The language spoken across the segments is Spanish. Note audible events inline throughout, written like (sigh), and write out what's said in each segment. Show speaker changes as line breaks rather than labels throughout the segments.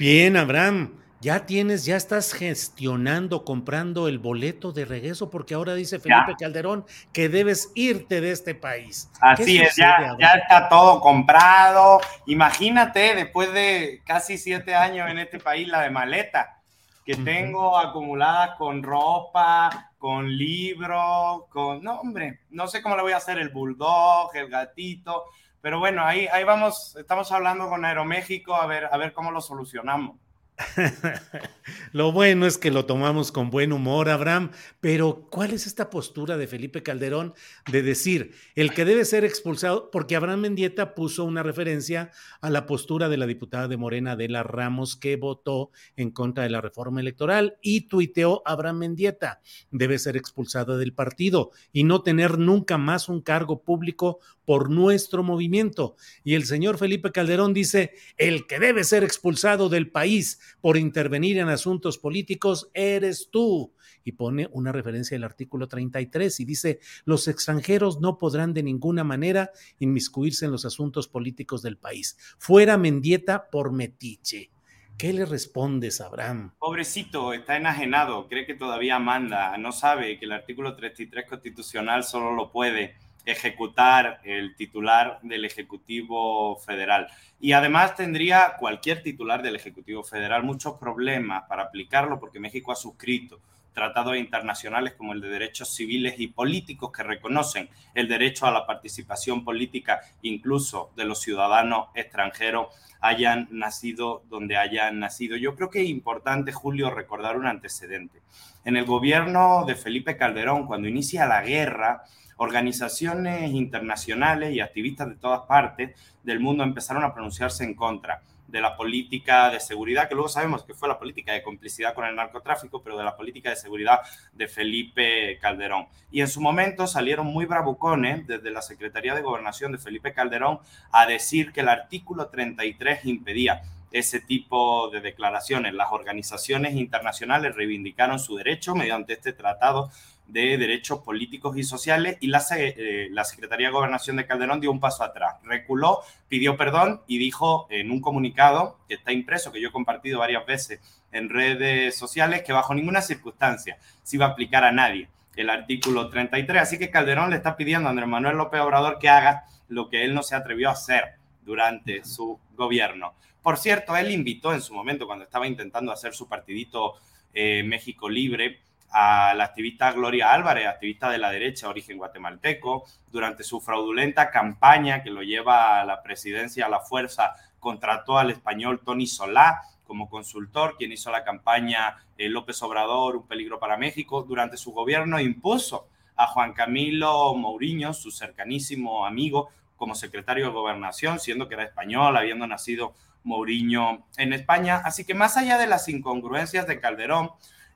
Bien, Abraham. Ya tienes, ya estás gestionando, comprando el boleto de regreso, porque ahora dice Felipe Calderón que debes irte de este país.
Así es, ya, ya está todo comprado. Imagínate, después de casi siete años en este país, la de maleta que tengo acumuladas con ropa, con libros, con... No, hombre, no sé cómo le voy a hacer el bulldog, el gatito, pero bueno, ahí, ahí vamos, estamos hablando con Aeroméxico a ver, a ver cómo lo solucionamos. (laughs)
lo bueno es que lo tomamos con buen humor, Abraham, pero ¿cuál es esta postura de Felipe Calderón de decir el que debe ser expulsado? Porque Abraham Mendieta puso una referencia a la postura de la diputada de Morena, Adela Ramos, que votó en contra de la reforma electoral y tuiteó Abraham Mendieta, debe ser expulsado del partido y no tener nunca más un cargo público por nuestro movimiento. Y el señor Felipe Calderón dice, el que debe ser expulsado del país por intervenir en asuntos políticos eres tú. Y pone una referencia al artículo 33 y dice, los extranjeros no podrán de ninguna manera inmiscuirse en los asuntos políticos del país. Fuera Mendieta por metiche. ¿Qué le respondes, Abraham?
Pobrecito, está enajenado, cree que todavía manda, no sabe que el artículo 33 constitucional solo lo puede ejecutar el titular del Ejecutivo Federal. Y además tendría cualquier titular del Ejecutivo Federal muchos problemas para aplicarlo porque México ha suscrito tratados internacionales como el de derechos civiles y políticos que reconocen el derecho a la participación política incluso de los ciudadanos extranjeros hayan nacido donde hayan nacido. Yo creo que es importante, Julio, recordar un antecedente. En el gobierno de Felipe Calderón, cuando inicia la guerra, organizaciones internacionales y activistas de todas partes del mundo empezaron a pronunciarse en contra de la política de seguridad, que luego sabemos que fue la política de complicidad con el narcotráfico, pero de la política de seguridad de Felipe Calderón. Y en su momento salieron muy bravucones desde la Secretaría de Gobernación de Felipe Calderón a decir que el artículo 33 impedía ese tipo de declaraciones. Las organizaciones internacionales reivindicaron su derecho mediante este tratado de Derechos Políticos y Sociales y la, eh, la Secretaría de Gobernación de Calderón dio un paso atrás, reculó, pidió perdón y dijo en un comunicado que está impreso, que yo he compartido varias veces en redes sociales, que bajo ninguna circunstancia se iba a aplicar a nadie el artículo 33. Así que Calderón le está pidiendo a Andrés Manuel López Obrador que haga lo que él no se atrevió a hacer durante su gobierno. Por cierto, él invitó en su momento, cuando estaba intentando hacer su partidito eh, México Libre, a la activista Gloria Álvarez, activista de la derecha, origen guatemalteco, durante su fraudulenta campaña que lo lleva a la presidencia a la fuerza, contrató al español Tony Solá como consultor, quien hizo la campaña eh, López Obrador, un peligro para México. Durante su gobierno impuso a Juan Camilo Mourinho, su cercanísimo amigo, como secretario de gobernación, siendo que era español, habiendo nacido Mourinho en España. Así que más allá de las incongruencias de Calderón,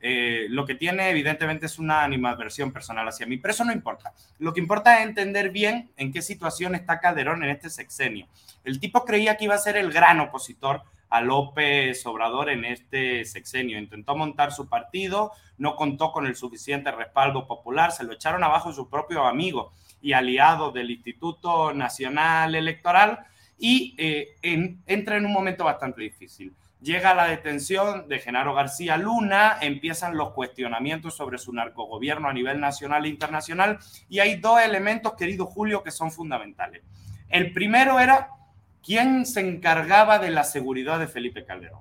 eh, lo que tiene evidentemente es una animadversión personal hacia mí, pero eso no importa. Lo que importa es entender bien en qué situación está Calderón en este sexenio. El tipo creía que iba a ser el gran opositor a López Obrador en este sexenio. Intentó montar su partido, no contó con el suficiente respaldo popular, se lo echaron abajo su propio amigo y aliado del Instituto Nacional Electoral y eh, entra en un momento bastante difícil. Llega la detención de Genaro García Luna, empiezan los cuestionamientos sobre su narcogobierno a nivel nacional e internacional y hay dos elementos, querido Julio, que son fundamentales. El primero era quién se encargaba de la seguridad de Felipe Calderón.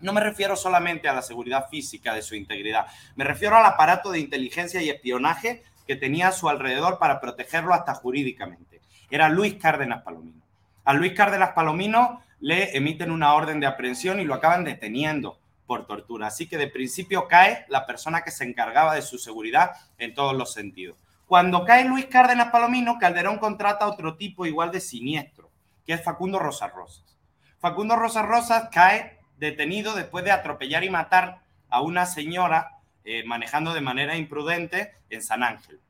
No me refiero solamente a la seguridad física de su integridad, me refiero al aparato de inteligencia y espionaje que tenía a su alrededor para protegerlo hasta jurídicamente. Era Luis Cárdenas Palomino. A Luis Cárdenas Palomino le emiten una orden de aprehensión y lo acaban deteniendo por tortura. Así que de principio cae la persona que se encargaba de su seguridad en todos los sentidos. Cuando cae Luis Cárdenas Palomino, Calderón contrata a otro tipo igual de siniestro, que es Facundo Rosas. Facundo Rosas cae detenido después de atropellar y matar a una señora eh, manejando de manera imprudente en San Ángel.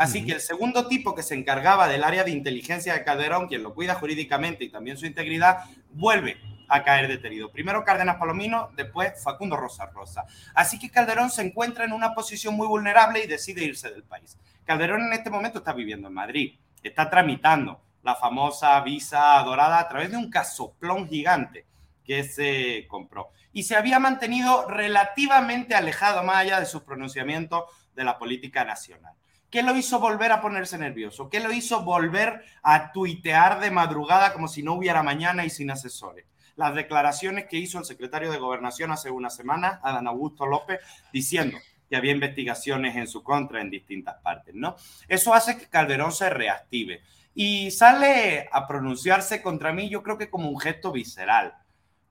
Así que el segundo tipo que se encargaba del área de inteligencia de Calderón, quien lo cuida jurídicamente y también su integridad, vuelve a caer detenido. Primero Cárdenas Palomino, después Facundo Rosa Rosa. Así que Calderón se encuentra en una posición muy vulnerable y decide irse del país. Calderón en este momento está viviendo en Madrid, está tramitando la famosa visa dorada a través de un casoplón gigante que se compró. Y se había mantenido relativamente alejado más allá de sus pronunciamientos de la política nacional. ¿Qué lo hizo volver a ponerse nervioso? ¿Qué lo hizo volver a tuitear de madrugada como si no hubiera mañana y sin asesores? Las declaraciones que hizo el secretario de Gobernación hace una semana, Adán Augusto López, diciendo que había investigaciones en su contra en distintas partes, ¿no? Eso hace que Calderón se reactive y sale a pronunciarse contra mí, yo creo que como un gesto visceral.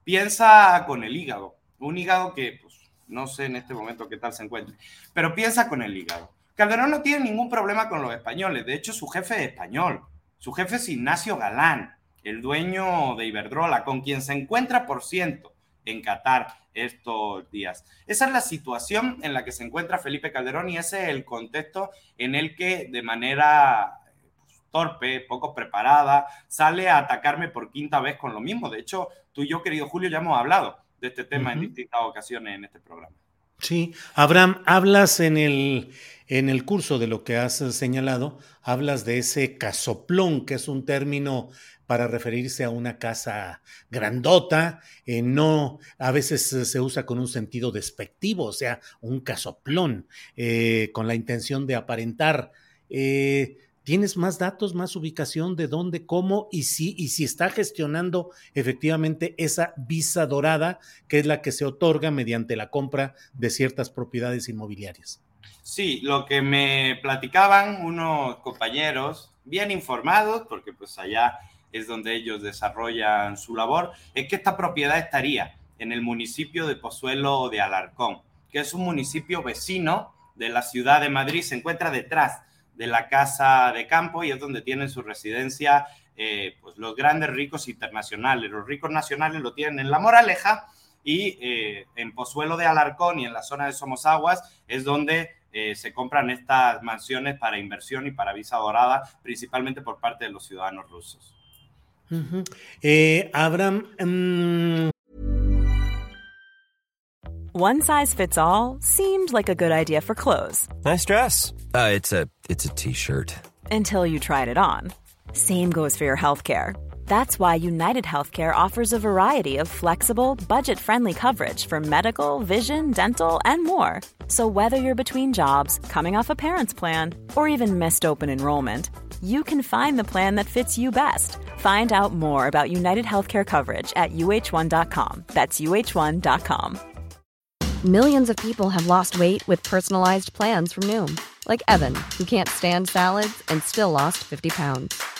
Piensa con el hígado, un hígado que, pues, no sé en este momento qué tal se encuentre, pero piensa con el hígado. Calderón no tiene ningún problema con los españoles. De hecho, su jefe es español. Su jefe es Ignacio Galán, el dueño de Iberdrola, con quien se encuentra, por ciento, en Qatar estos días. Esa es la situación en la que se encuentra Felipe Calderón y ese es el contexto en el que de manera pues, torpe, poco preparada, sale a atacarme por quinta vez con lo mismo. De hecho, tú y yo, querido Julio, ya hemos hablado de este tema en distintas ocasiones en este programa.
Sí, Abraham, hablas en el, en el curso de lo que has señalado, hablas de ese casoplón, que es un término para referirse a una casa grandota, eh, no, a veces se usa con un sentido despectivo, o sea, un casoplón, eh, con la intención de aparentar. Eh, ¿Tienes más datos, más ubicación de dónde, cómo y si, y si está gestionando efectivamente esa visa dorada, que es la que se otorga mediante la compra de ciertas propiedades inmobiliarias?
Sí, lo que me platicaban unos compañeros bien informados, porque pues allá es donde ellos desarrollan su labor, es que esta propiedad estaría en el municipio de Pozuelo de Alarcón, que es un municipio vecino de la ciudad de Madrid, se encuentra detrás de la casa de campo y es donde tienen su residencia eh, pues los grandes ricos internacionales. Los ricos nacionales lo tienen en La Moraleja y eh, en Pozuelo de Alarcón y en la zona de Somosaguas es donde eh, se compran estas mansiones para inversión y para visa dorada, principalmente por parte de los ciudadanos rusos.
Abraham. Mm.
One size fits all seemed like a good idea for clothes.
Nice dress. Uh, it's a it's a t-shirt.
Until you tried it on. Same goes for your healthcare. That's why United Healthcare offers a variety of flexible, budget-friendly coverage for medical, vision, dental, and more. So whether you're between jobs, coming off a parent's plan, or even missed open enrollment, you can find the plan that fits you best. Find out more about United Healthcare coverage at uh1.com. That's uh1.com.
Millions of people have lost weight with personalized plans from Noom like Evan, who can't stand salads and still lost 50 pounds.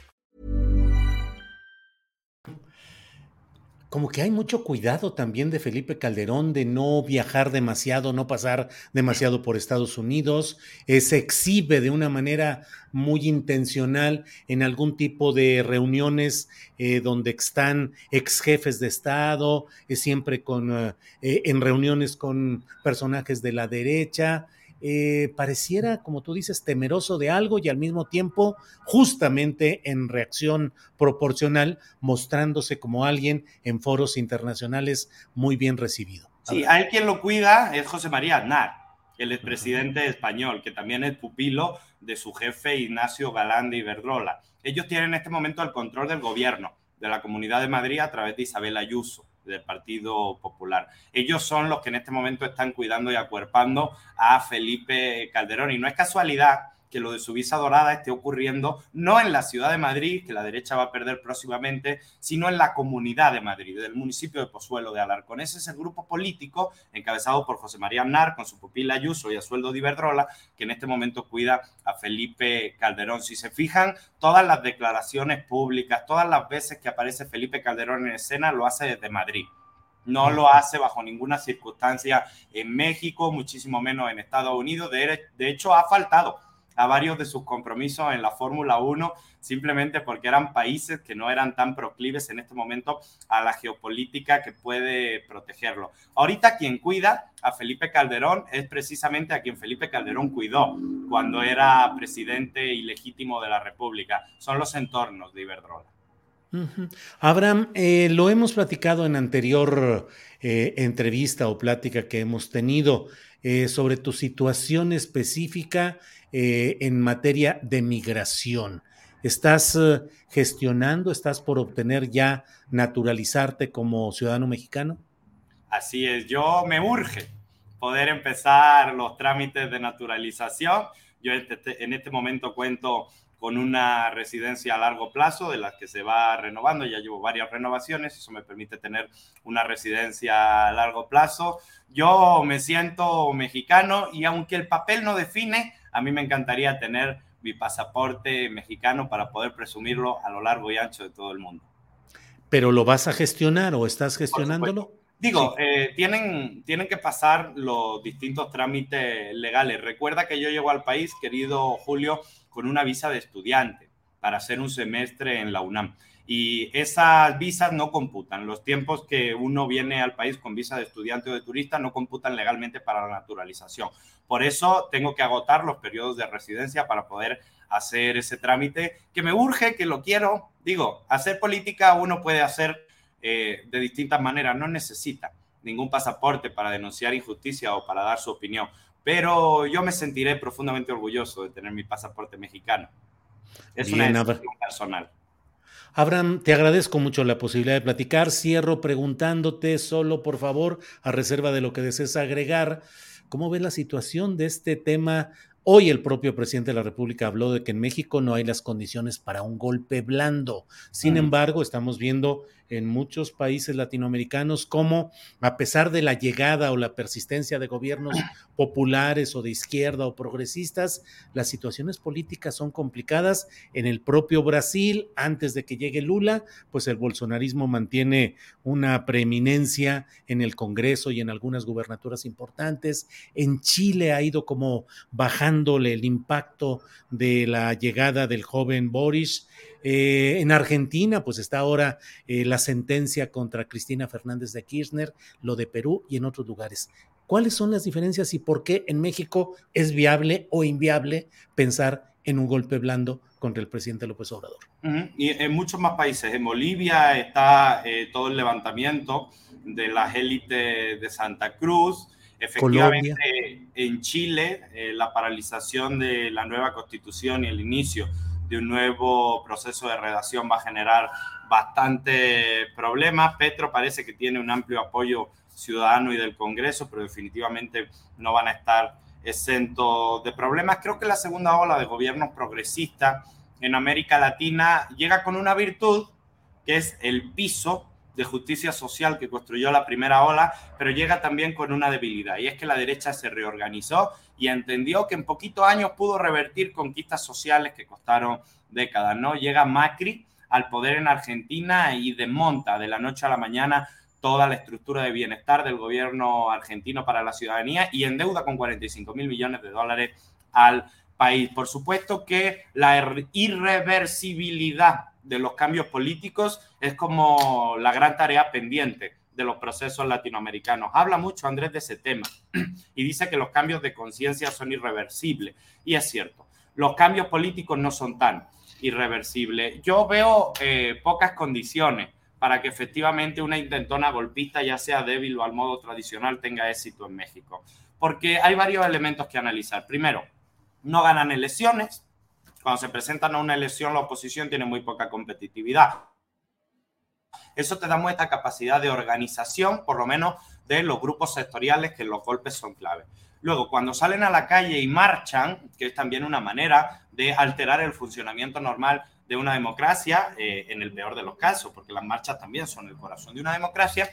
Como que hay mucho cuidado también de Felipe Calderón de no viajar demasiado, no pasar demasiado por Estados Unidos, eh, se exhibe de una manera muy intencional en algún tipo de reuniones eh, donde están ex jefes de Estado, eh, siempre con, en reuniones con personajes de la derecha. Eh, pareciera, como tú dices, temeroso de algo y al mismo tiempo, justamente en reacción proporcional, mostrándose como alguien en foros internacionales muy bien recibido.
Sí, hay quien lo cuida es José María Aznar, el expresidente español, que también es pupilo de su jefe Ignacio Galán de Iberdrola. Ellos tienen en este momento el control del gobierno de la Comunidad de Madrid a través de Isabel Ayuso del Partido Popular. Ellos son los que en este momento están cuidando y acuerpando a Felipe Calderón. Y no es casualidad que lo de su visa dorada esté ocurriendo no en la ciudad de Madrid, que la derecha va a perder próximamente, sino en la comunidad de Madrid, del municipio de Pozuelo de Alarcón. Ese es el grupo político encabezado por José María Aznar, con su pupila Ayuso y a sueldo de Iberdrola, que en este momento cuida a Felipe Calderón. Si se fijan, todas las declaraciones públicas, todas las veces que aparece Felipe Calderón en escena, lo hace desde Madrid. No lo hace bajo ninguna circunstancia en México, muchísimo menos en Estados Unidos. De, de hecho, ha faltado varios de sus compromisos en la Fórmula 1 simplemente porque eran países que no eran tan proclives en este momento a la geopolítica que puede protegerlo. Ahorita quien cuida a Felipe Calderón es precisamente a quien Felipe Calderón cuidó cuando era presidente ilegítimo de la República. Son los entornos de Iberdrola.
Abraham, eh, lo hemos platicado en anterior eh, entrevista o plática que hemos tenido eh, sobre tu situación específica eh, en materia de migración. ¿Estás eh, gestionando, estás por obtener ya naturalizarte como ciudadano mexicano?
Así es, yo me urge poder empezar los trámites de naturalización. Yo este, en este momento cuento con una residencia a largo plazo de las que se va renovando, ya llevo varias renovaciones, eso me permite tener una residencia a largo plazo. Yo me siento mexicano y aunque el papel no define, a mí me encantaría tener mi pasaporte mexicano para poder presumirlo a lo largo y ancho de todo el mundo.
¿Pero lo vas a gestionar o estás gestionándolo?
Digo, eh, tienen, tienen que pasar los distintos trámites legales. Recuerda que yo llego al país, querido Julio, con una visa de estudiante para hacer un semestre en la UNAM. Y esas visas no computan. Los tiempos que uno viene al país con visa de estudiante o de turista no computan legalmente para la naturalización. Por eso tengo que agotar los periodos de residencia para poder hacer ese trámite que me urge, que lo quiero. Digo, hacer política uno puede hacer eh, de distintas maneras, no necesita ningún pasaporte para denunciar injusticia o para dar su opinión, pero yo me sentiré profundamente orgulloso de tener mi pasaporte mexicano. Es una decisión personal.
Abraham, te agradezco mucho la posibilidad de platicar. Cierro preguntándote solo, por favor, a reserva de lo que desees agregar. ¿Cómo ves la situación de este tema? Hoy el propio presidente de la República habló de que en México no hay las condiciones para un golpe blando. Sin embargo, estamos viendo en muchos países latinoamericanos cómo, a pesar de la llegada o la persistencia de gobiernos (clears throat) populares o de izquierda o progresistas, las situaciones políticas son complicadas. En el propio Brasil, antes de que llegue Lula, pues el bolsonarismo mantiene una preeminencia en el Congreso y en algunas gubernaturas importantes. En Chile ha ido como bajándole el impacto de la llegada del joven Boris eh, en Argentina, pues está ahora eh, la sentencia contra Cristina Fernández de Kirchner, lo de Perú y en otros lugares. ¿Cuáles son las diferencias y por qué en México es viable o inviable pensar en un golpe blando contra el presidente López Obrador?
Y en muchos más países. En Bolivia está eh, todo el levantamiento de las élites de Santa Cruz. Efectivamente, en Chile, la paralización de la nueva constitución y el inicio de un nuevo proceso de redacción va a generar bastante problemas. Petro parece que tiene un amplio apoyo ciudadano y del Congreso, pero definitivamente no van a estar exentos de problemas. Creo que la segunda ola de gobiernos progresistas en América Latina llega con una virtud que es el piso de justicia social que construyó la primera ola, pero llega también con una debilidad, y es que la derecha se reorganizó y entendió que en poquitos años pudo revertir conquistas sociales que costaron décadas, ¿no? Llega Macri al poder en Argentina y desmonta de la noche a la mañana toda la estructura de bienestar del gobierno argentino para la ciudadanía y endeuda con 45 mil millones de dólares al país. Por supuesto que la irreversibilidad de los cambios políticos es como la gran tarea pendiente de los procesos latinoamericanos. Habla mucho Andrés de ese tema (clears throat) y dice que los cambios de conciencia son irreversibles. Y es cierto, los cambios políticos no son tan irreversibles. Yo veo eh, pocas condiciones para que efectivamente una intentona golpista, ya sea débil o al modo tradicional, tenga éxito en México. Porque hay varios elementos que analizar. Primero, no ganan elecciones. Cuando se presentan a una elección, la oposición tiene muy poca competitividad. Eso te da mucha capacidad de organización, por lo menos de los grupos sectoriales, que los golpes son clave. Luego, cuando salen a la calle y marchan, que es también una manera de alterar el funcionamiento normal de una democracia, eh, en el peor de los casos, porque las marchas también son el corazón de una democracia,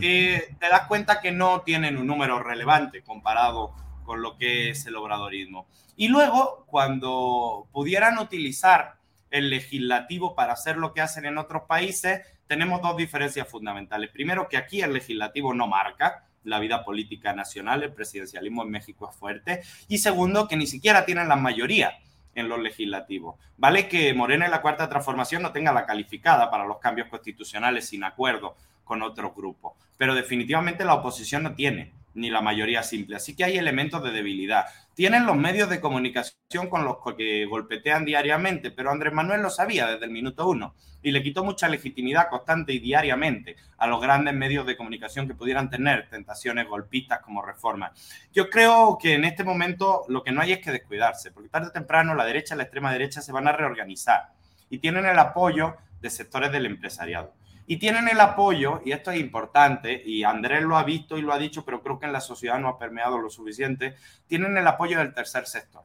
eh, te das cuenta que no tienen un número relevante comparado con lo que es el obradorismo. Y luego, cuando pudieran utilizar el legislativo para hacer lo que hacen en otros países, tenemos dos diferencias fundamentales. Primero, que aquí el legislativo no marca la vida política nacional, el presidencialismo en México es fuerte. Y segundo, que ni siquiera tienen la mayoría en los legislativos. Vale que Morena en la Cuarta Transformación no tenga la calificada para los cambios constitucionales sin acuerdo con otros grupos, pero definitivamente la oposición no tiene ni la mayoría simple. Así que hay elementos de debilidad. Tienen los medios de comunicación con los que golpetean diariamente, pero Andrés Manuel lo sabía desde el minuto uno y le quitó mucha legitimidad constante y diariamente a los grandes medios de comunicación que pudieran tener tentaciones golpistas como reforma. Yo creo que en este momento lo que no hay es que descuidarse, porque tarde o temprano la derecha y la extrema derecha se van a reorganizar y tienen el apoyo de sectores del empresariado. Y tienen el apoyo, y esto es importante, y Andrés lo ha visto y lo ha dicho, pero creo que en la sociedad no ha permeado lo suficiente, tienen el apoyo del tercer sector.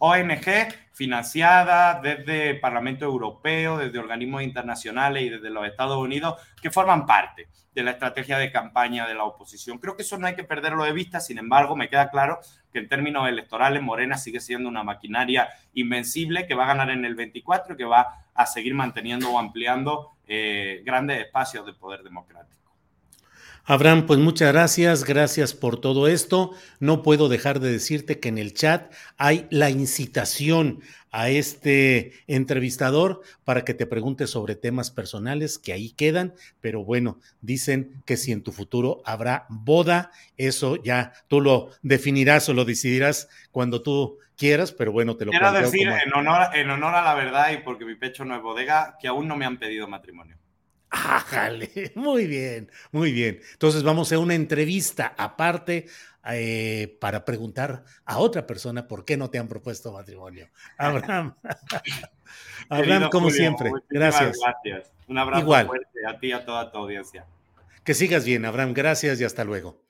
ONG financiada desde el Parlamento Europeo, desde organismos internacionales y desde los Estados Unidos, que forman parte de la estrategia de campaña de la oposición. Creo que eso no hay que perderlo de vista, sin embargo, me queda claro que en términos electorales Morena sigue siendo una maquinaria invencible que va a ganar en el 24 y que va a seguir manteniendo o ampliando eh, grandes espacios de poder democrático.
Abraham, pues muchas gracias, gracias por todo esto. No puedo dejar de decirte que en el chat hay la incitación a este entrevistador para que te pregunte sobre temas personales que ahí quedan, pero bueno, dicen que si en tu futuro habrá boda, eso ya tú lo definirás o lo decidirás cuando tú quieras, pero bueno, te lo
Quiero decir en, honor, en honor a la verdad y porque mi pecho no es bodega, que aún no me han pedido matrimonio.
Ájale, (laughs) muy bien, muy bien. Entonces vamos a una entrevista aparte eh, para preguntar a otra persona por qué no te han propuesto matrimonio. (laughs) Abraham, (laughs) Abraham, como siempre, gracias.
Gracias. Un abrazo fuerte a ti y a toda tu audiencia.
Que sigas bien, Abraham. Gracias y hasta luego.